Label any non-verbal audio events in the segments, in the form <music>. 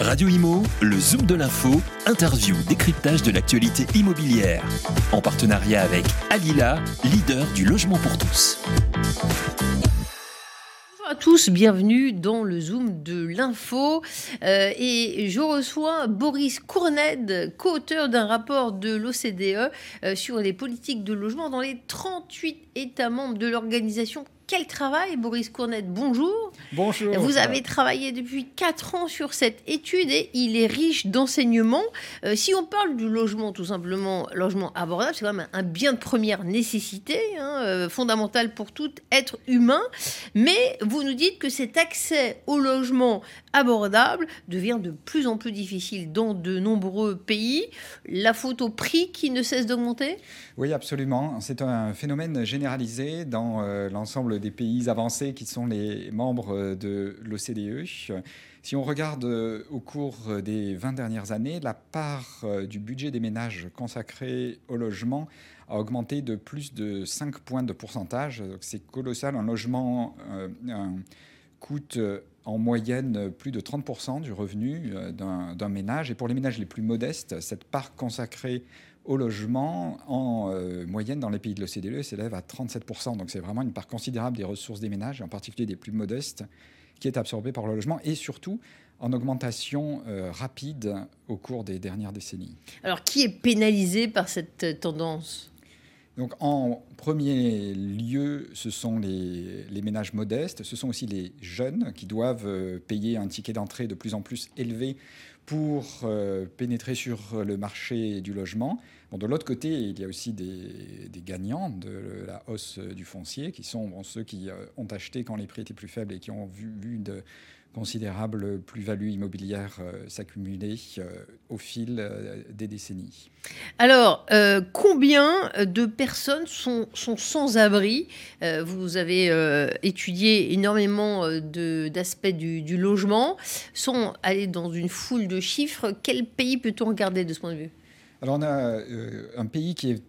Radio Imo, le Zoom de l'info, interview, décryptage de l'actualité immobilière. En partenariat avec Alila, leader du logement pour tous. Bonjour à tous, bienvenue dans le Zoom de l'info. Euh, et je reçois Boris Courned, co-auteur d'un rapport de l'OCDE euh, sur les politiques de logement dans les 38 États membres de l'organisation quel travail, Boris Cournette? Bonjour. Bonjour. Vous avez travaillé depuis 4 ans sur cette étude et il est riche d'enseignements. Euh, si on parle du logement, tout simplement, logement abordable, c'est quand même un bien de première nécessité, hein, euh, fondamental pour tout être humain. Mais vous nous dites que cet accès au logement abordable devient de plus en plus difficile dans de nombreux pays. La faute au prix qui ne cesse d'augmenter? Oui, absolument. C'est un phénomène généralisé dans euh, l'ensemble des pays avancés qui sont les membres de l'OCDE. Si on regarde euh, au cours des 20 dernières années, la part euh, du budget des ménages consacré au logement a augmenté de plus de 5 points de pourcentage. C'est colossal. Un logement coûte en moyenne plus de 30% du revenu euh, d'un ménage. Et pour les ménages les plus modestes, cette part consacrée au logement, en euh, moyenne dans les pays de l'OCDE, s'élève à 37%. Donc c'est vraiment une part considérable des ressources des ménages, en particulier des plus modestes, qui est absorbée par le logement et surtout en augmentation euh, rapide au cours des dernières décennies. Alors qui est pénalisé par cette tendance? Donc en premier lieu, ce sont les, ménages modestes, ce sont aussi les jeunes qui doivent euh, payer un ticket d'entrée de plus en plus élevé pour euh, pénétrer sur le marché du logement. Bon, de l'autre côté, il y a aussi des, gagnants de la hausse du foncier, qui sont ceux qui euh, ont acheté quand les prix étaient plus faibles et qui ont vu, vu de considérable plus-value immobilière euh, s'accumuler euh, au fil euh, des décennies. Alors, combien de personnes sont, sont sans abri? Vous avez étudié énormément d'aspects du, du, logement, sont allés dans une foule de chiffres. Quel pays peut-on regarder de ce point de vue? Alors, on a un pays qui est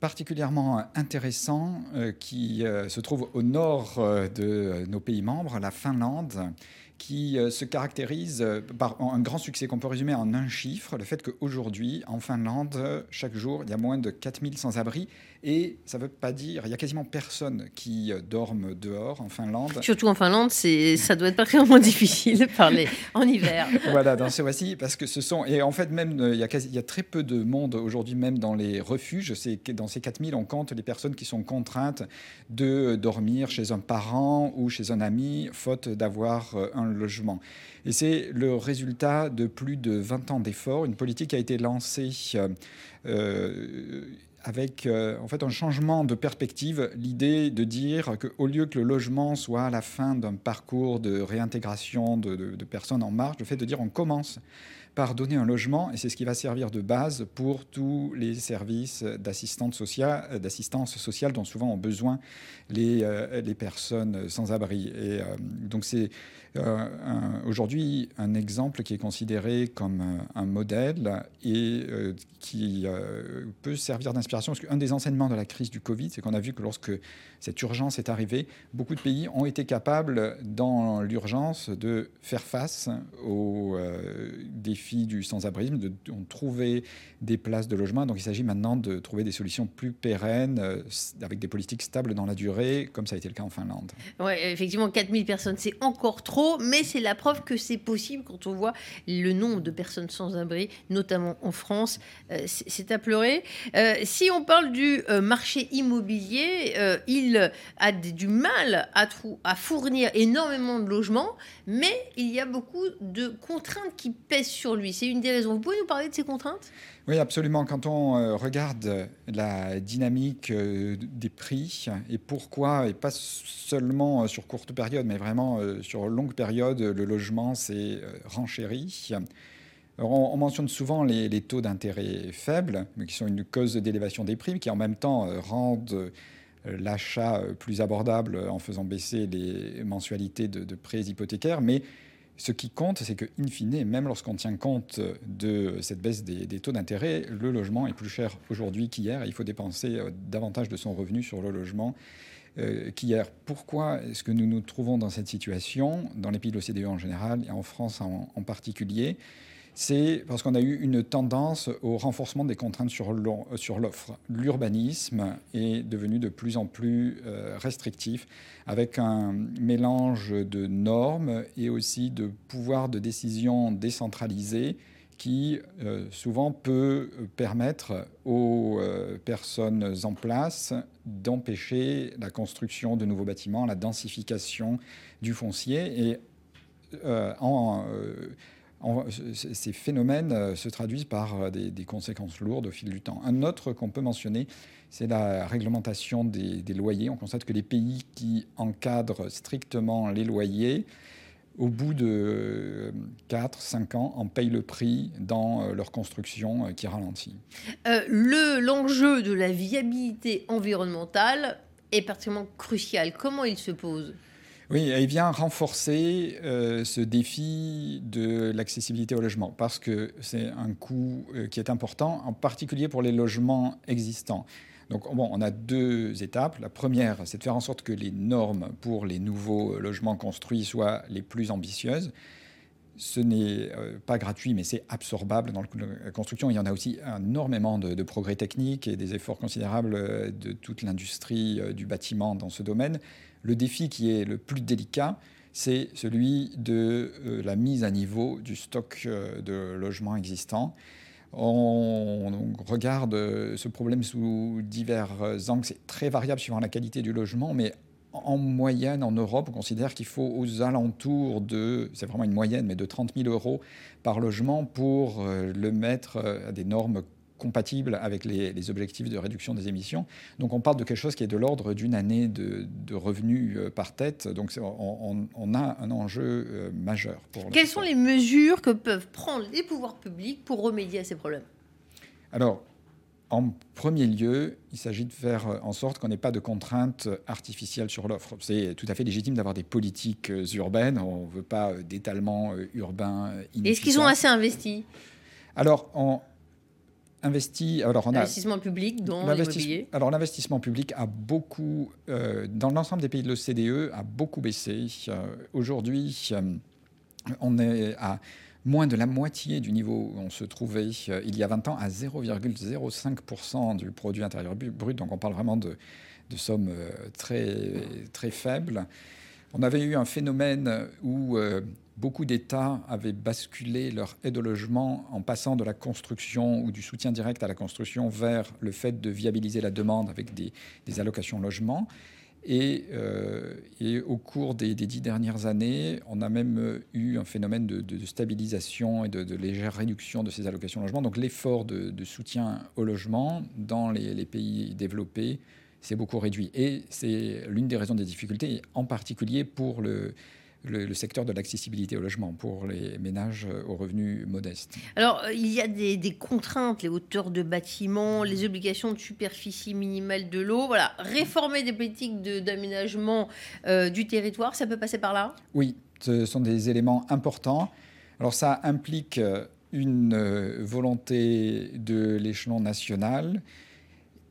particulièrement intéressant qui se trouve au nord de nos pays membres, la Finlande, qui euh, se caractérise euh, par un grand succès qu'on peut résumer en un chiffre, le fait qu'aujourd'hui, en Finlande, chaque jour, il y a moins de 4000 sans-abri. Et ça ne veut pas dire, il y a quasiment personne qui euh, dorme dehors en Finlande. Surtout en Finlande, ça doit être particulièrement <laughs> difficile de parler en hiver. voilà, dans ce voici, parce que ce sont, et en fait même, il y a, quasi, il y a très peu de monde aujourd'hui, même dans les refuges. Dans ces 4000, on compte les personnes qui sont contraintes de dormir chez un parent ou chez un ami, faute d'avoir un logement. Et c'est le résultat de plus de 20 ans d'efforts, une politique a été lancée euh, euh, avec euh, en fait un changement de perspective, l'idée de dire qu'au lieu que le logement soit la fin d'un parcours de réintégration de, personnes en marge, le fait de dire on commence par donner un logement, et c'est ce qui va servir de base pour tous les services d'assistance sociale, d'assistance sociale dont souvent ont besoin les, les personnes sans abri. Et donc c'est aujourd'hui un exemple qui est considéré comme euh, un modèle et euh, qui peut servir d'inspiration. Parce qu'un des enseignements de la crise du Covid, c'est qu'on a vu que lorsque cette urgence est arrivée, beaucoup de pays ont été capables, dans l'urgence, de faire face aux défis du sans-abrisme, de, trouver des places de logement. Donc il s'agit maintenant de trouver des solutions plus pérennes, avec des politiques stables dans la durée, comme ça a été le cas en Finlande. Oui, effectivement, 4000 personnes, c'est encore trop mais c'est la preuve que c'est possible quand on voit le nombre de personnes sans abri, notamment en France. Euh, c'est à pleurer. Euh, si on parle du euh, marché immobilier, il a du mal à, à fournir énormément de logements, mais il y a beaucoup de contraintes qui pèsent sur lui. C'est une des raisons. Vous pouvez nous parler de ces contraintes? Oui, absolument. Quand on regarde la dynamique des prix et pourquoi, et pas seulement sur courte période, mais vraiment sur longue période, le logement s'est euh, renchéri. On, mentionne souvent les, taux d'intérêt faibles, mais qui sont une cause d'élévation des prix, qui en même temps euh, rendent euh, l'achat plus abordable en faisant baisser les mensualités de, prêts hypothécaires. Mais ce qui compte, c'est que, in fine, même lorsqu'on tient compte de cette baisse des, taux d'intérêt, le logement est plus cher aujourd'hui qu'hier. Il faut dépenser davantage de son revenu sur le logement qu'hier. Pourquoi est-ce que nous nous trouvons dans cette situation, dans les pays de l'OCDE en général et en France en particulier? C'est parce qu'on a eu une tendance au renforcement des contraintes sur l'offre. L'urbanisme est devenu de plus en plus restrictif, avec un mélange de normes et aussi de pouvoirs de décision décentralisés qui euh, souvent peut permettre aux euh, personnes en place d'empêcher la construction de nouveaux bâtiments, la densification du foncier. Et euh, en, ces phénomènes se traduisent par des, conséquences lourdes au fil du temps. Un autre qu'on peut mentionner, c'est la réglementation des, loyers. On constate que les pays qui encadrent strictement les loyers au bout de 4-5 ans, en payent le prix dans euh, leur construction euh, qui ralentit. Euh, L'enjeu de la viabilité environnementale est particulièrement crucial. Comment il se pose? Oui, il vient renforcer ce défi de l'accessibilité au logement parce que c'est un coût qui est important, en particulier pour les logements existants. Donc bon, on a deux étapes. La première, c'est de faire en sorte que les normes pour les nouveaux logements construits soient les plus ambitieuses. Ce n'est euh, pas gratuit, mais c'est absorbable dans la construction. Il y en a aussi énormément de, progrès techniques et des efforts considérables euh, de toute l'industrie euh, du bâtiment dans ce domaine. Le défi qui est le plus délicat, c'est celui de la mise à niveau du stock de logements existants. On, regarde euh, ce problème sous divers angles. C'est très variable suivant la qualité du logement, mais en moyenne, en Europe, on considère qu'il faut aux alentours de, c'est vraiment une moyenne, mais de 30 000 euros par logement pour euh, le mettre euh, à des normes compatible avec les, objectifs de réduction des émissions. Donc on parle de quelque chose qui est de l'ordre d'une année de, revenus euh, par tête. Donc on, a un enjeu euh, majeur. Pour Quelles sont les mesures que peuvent prendre les pouvoirs publics pour remédier à ces problèmes? Alors, en premier lieu, il s'agit de faire en sorte qu'on n'ait pas de contraintes artificielles sur l'offre. C'est tout à fait légitime d'avoir des politiques euh, urbaines. On ne veut pas d'étalement urbain. Est-ce qu'ils ont assez investi? Alors, en, investi. Alors, on a l'investissement public dans l'immobilier. Alors, l'investissement public a beaucoup, euh, dans l'ensemble des pays de l'OCDE, a beaucoup baissé. Euh, aujourd'hui, euh, on est à moins de la moitié du niveau où on se trouvait il y a 20 ans, à 0,05% du produit intérieur brut. Donc, on parle vraiment de, de sommes très, très faibles. On avait eu un phénomène où beaucoup d'États avaient basculé leur aide au logement en passant de la construction ou du soutien direct à la construction vers le fait de viabiliser la demande avec des, allocations logement. Et, euh, au cours des, dix dernières années, on a même eu un phénomène de, stabilisation et de, légère réduction de ces allocations logement. Donc l'effort de, soutien au logement dans les pays développés s'est beaucoup réduit. Et c'est l'une des raisons des difficultés, en particulier pour le, le, secteur de l'accessibilité au logement pour les ménages aux revenus modestes. Alors, euh, il y a des, contraintes, les hauteurs de bâtiments, les obligations de superficie minimale de l'eau. Voilà, réformer des politiques d'aménagement euh, du territoire, ça peut passer par là? Oui, ce sont des éléments importants. Alors, ça implique euh, une volonté de l'échelon national.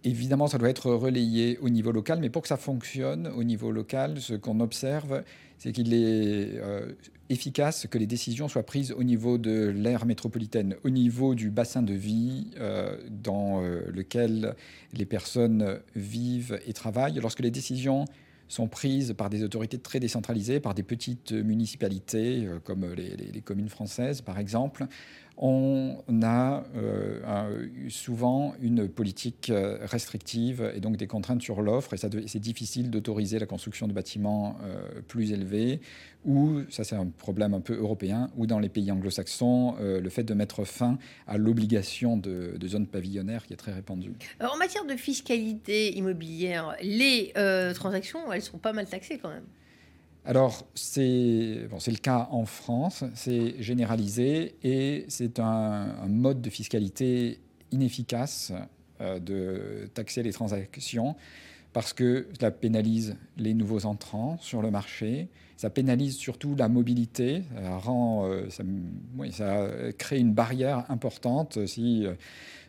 Évidemment, ça doit être relayé au niveau local, mais pour que ça fonctionne au niveau local, ce qu'on observe, c'est qu'il est, euh, efficace que les décisions soient prises au niveau de l'aire métropolitaine, au niveau du bassin de vie euh, dans euh, lequel les personnes vivent et travaillent. Lorsque les décisions sont prises par des autorités très décentralisées, par des petites municipalités comme les, communes françaises par exemple, on a euh, souvent une politique euh, restrictive et donc des contraintes sur l'offre. Et c'est difficile d'autoriser la construction de bâtiments euh, plus élevés. Ou, ça c'est un problème un peu européen, ou dans les pays anglo-saxons, le fait de mettre fin à l'obligation de, zones pavillonnaires qui est très répandue. en matière de fiscalité immobilière, les transactions, elles sont pas mal taxées quand même. Alors, c'est le cas en France, c'est généralisé et c'est un, mode de fiscalité inefficace euh, de taxer les transactions parce que cela pénalise les nouveaux entrants sur le marché, ça pénalise surtout la mobilité, ça, rend, ça, ça crée une barrière importante si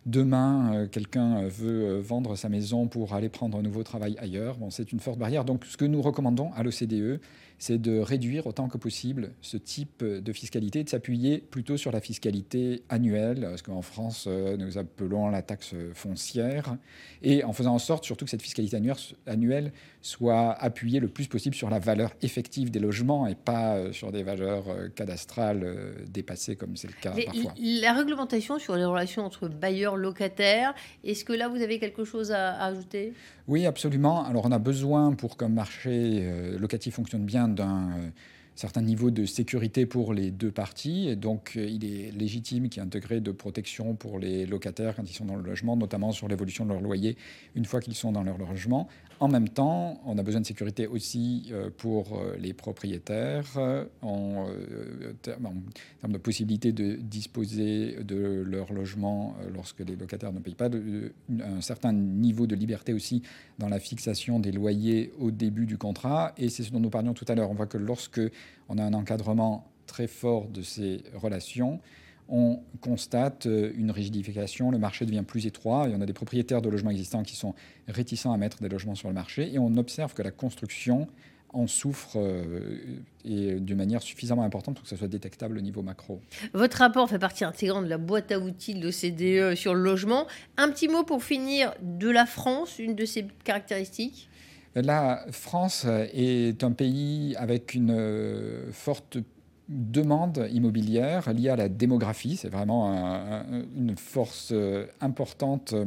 demain quelqu'un veut vendre sa maison pour aller prendre un nouveau travail ailleurs. Bon, c'est une forte barrière. Donc ce que nous recommandons à l'OCDE, c'est de réduire autant que possible ce type de fiscalité, de s'appuyer plutôt sur la fiscalité annuelle, ce qu'en France euh, nous appelons la taxe foncière, et en faisant en sorte surtout que cette fiscalité annuelle soit appuyée le plus possible sur la valeur effective des logements et pas euh, sur des valeurs euh, cadastrales dépassées comme c'est le cas parfois. La réglementation sur les relations entre bailleurs locataires, est-ce que là vous avez quelque chose à ajouter? Oui, absolument. Alors on a besoin pour qu'un marché locatif fonctionne bien d'un euh, certain niveau de sécurité pour les deux parties. Donc, euh, il est légitime qu'il y ait un degré de protection pour les locataires quand ils sont dans le logement, notamment sur l'évolution de leur loyer une fois qu'ils sont dans leur logement. En même temps, on a besoin de sécurité aussi euh, pour euh, les propriétaires en, termes de possibilité de disposer de leur logement lorsque les locataires ne payent pas, un certain niveau de liberté aussi dans la fixation des loyers au début du contrat. Et c'est ce dont nous parlions tout à l'heure. On voit que lorsque on a un encadrement très fort de ces relations, on constate euh, une rigidification, le marché devient plus étroit, et on a des propriétaires de logements existants qui sont réticents à mettre des logements sur le marché, et on observe que la construction en souffre euh, et d'une manière suffisamment importante pour que ça soit détectable au niveau macro. Votre rapport fait partie intégrante de la boîte à outils de l'OCDE sur le logement. Un petit mot pour finir de la France, une de ses caractéristiques? La France est un pays avec une euh, forte demande immobilière liée à la démographie. C'est vraiment une force euh, importante euh,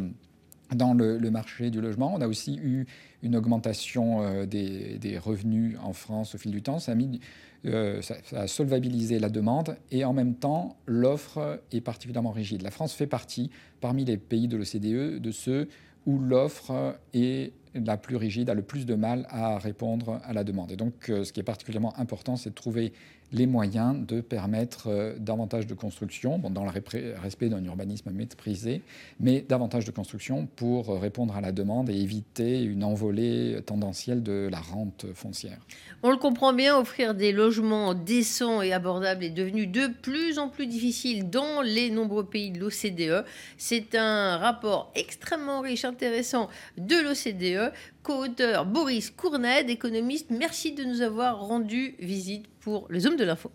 dans le, marché du logement. On a aussi eu une augmentation des, revenus en France au fil du temps. Ça a solvabilisé la demande et en même temps, l'offre est particulièrement rigide. La France fait partie, parmi les pays de l'OCDE, de ceux où l'offre est la plus rigide a le plus de mal à répondre à la demande. Et donc, euh, ce qui est particulièrement important, c'est de trouver les moyens de permettre euh, davantage de construction, dans le respect d'un urbanisme maîtrisé, mais davantage de construction pour répondre à la demande et éviter une envolée tendancielle de la rente foncière. On le comprend bien, offrir des logements décents et abordables est devenu de plus en plus difficile dans les nombreux pays de l'OCDE. C'est un rapport extrêmement riche, intéressant de l'OCDE co-auteur Boris Courned, économiste. Merci de nous avoir rendu visite pour le Zoom de l'info.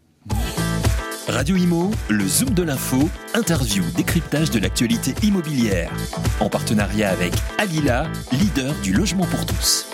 Radio Imo, le Zoom de l'info, interview, décryptage de l'actualité immobilière. En partenariat avec Alila, leader du logement pour tous.